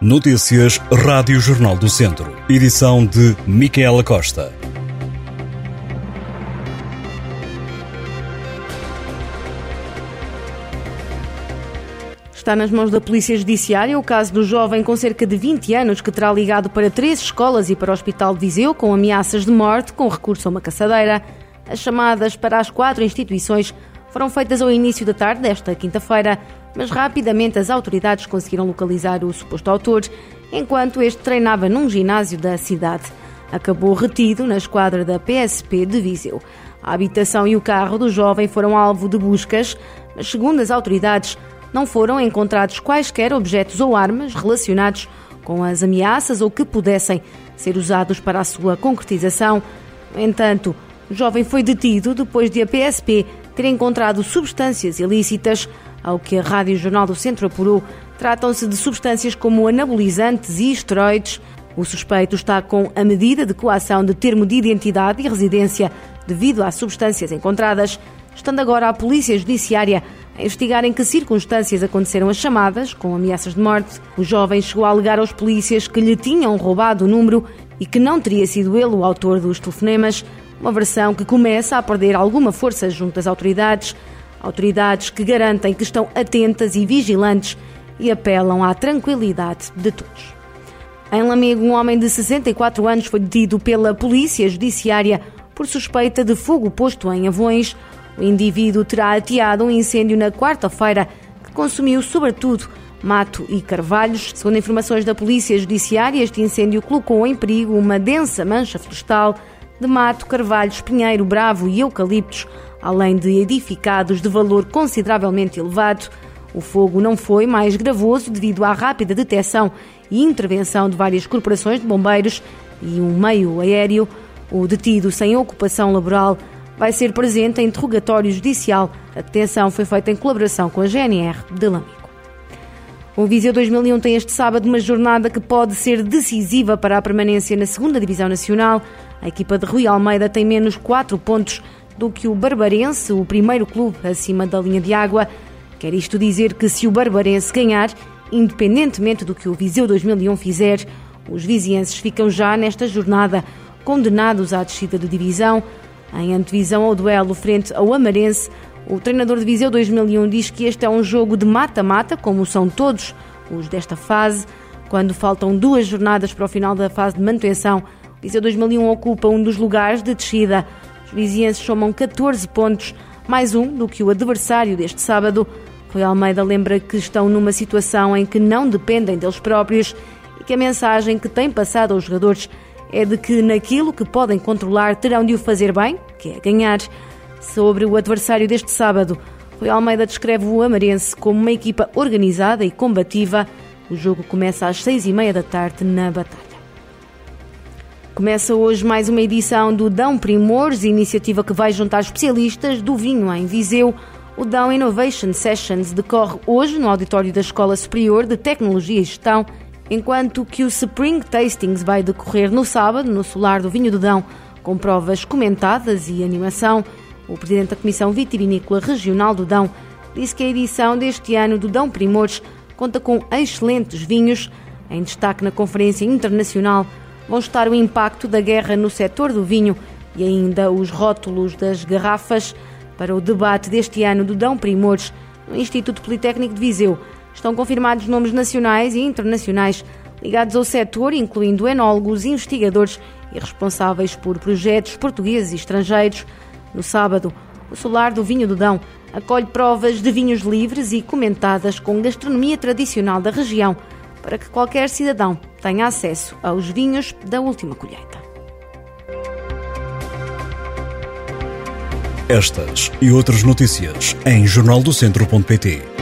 Notícias Rádio Jornal do Centro. Edição de Micaela Costa. Está nas mãos da Polícia Judiciária o caso do jovem com cerca de 20 anos que terá ligado para três escolas e para o Hospital de Viseu com ameaças de morte com recurso a uma caçadeira. As chamadas para as quatro instituições foram feitas ao início da tarde desta quinta-feira, mas rapidamente as autoridades conseguiram localizar o suposto autor enquanto este treinava num ginásio da cidade. Acabou retido na esquadra da PSP de Viseu. A habitação e o carro do jovem foram alvo de buscas, mas segundo as autoridades, não foram encontrados quaisquer objetos ou armas relacionados com as ameaças ou que pudessem ser usados para a sua concretização. No entanto, o jovem foi detido depois de a PSP ter encontrado substâncias ilícitas. Ao que a Rádio Jornal do Centro apurou, tratam-se de substâncias como anabolizantes e esteroides. O suspeito está com a medida de coação de termo de identidade e residência devido às substâncias encontradas, estando agora a Polícia Judiciária a investigar em que circunstâncias aconteceram as chamadas, com ameaças de morte. O jovem chegou a alegar aos polícias que lhe tinham roubado o número e que não teria sido ele o autor dos telefonemas, uma versão que começa a perder alguma força junto às autoridades. Autoridades que garantem que estão atentas e vigilantes e apelam à tranquilidade de todos. Em Lamego, um homem de 64 anos foi detido pela Polícia Judiciária por suspeita de fogo posto em Avões. O indivíduo terá ateado um incêndio na quarta-feira que consumiu, sobretudo, mato e carvalhos. Segundo informações da Polícia Judiciária, este incêndio colocou em perigo uma densa mancha florestal de mato, carvalhos, pinheiro, bravo e eucaliptos, além de edificados de valor consideravelmente elevado. O fogo não foi mais gravoso devido à rápida detecção e intervenção de várias corporações de bombeiros e um meio aéreo. O detido sem ocupação laboral vai ser presente em interrogatório judicial. A detenção foi feita em colaboração com a GNR de Lamigo. O Viseu 2001 tem este sábado uma jornada que pode ser decisiva para a permanência na segunda Divisão Nacional. A equipa de Rui Almeida tem menos 4 pontos do que o Barbarense, o primeiro clube acima da linha de água. Quer isto dizer que se o Barbarense ganhar, independentemente do que o Viseu 2001 fizer, os vizienses ficam já nesta jornada condenados à descida de divisão. Em antevisão ao duelo frente ao Amarense, o treinador de Viseu 2001 diz que este é um jogo de mata-mata, como são todos os desta fase. Quando faltam duas jornadas para o final da fase de manutenção, Viseu 2001 ocupa um dos lugares de descida. Os vizienses somam 14 pontos, mais um do que o adversário deste sábado. Rui Almeida lembra que estão numa situação em que não dependem deles próprios e que a mensagem que tem passado aos jogadores é de que naquilo que podem controlar terão de o fazer bem, que é ganhar. Sobre o adversário deste sábado, Rui Almeida descreve o Amarense como uma equipa organizada e combativa. O jogo começa às seis e meia da tarde na Batalha. Começa hoje mais uma edição do Dão Primores, iniciativa que vai juntar especialistas do vinho em Viseu. O Dão Innovation Sessions decorre hoje no auditório da Escola Superior de Tecnologia e Gestão enquanto que o Spring Tastings vai decorrer no sábado, no Solar do Vinho do Dão, com provas comentadas e animação. O presidente da Comissão Vitivinícola Regional do Dão disse que a edição deste ano do Dão Primores conta com excelentes vinhos. Em destaque na Conferência Internacional vão estar o impacto da guerra no setor do vinho e ainda os rótulos das garrafas. Para o debate deste ano do Dão Primores, no Instituto Politécnico de Viseu, estão confirmados nomes nacionais e internacionais ligados ao setor, incluindo enólogos, investigadores e responsáveis por projetos portugueses e estrangeiros. No sábado, o Solar do Vinho do Dão acolhe provas de vinhos livres e comentadas com gastronomia tradicional da região, para que qualquer cidadão tenha acesso aos vinhos da última colheita. Estas e outras notícias em jornaldocentro.pt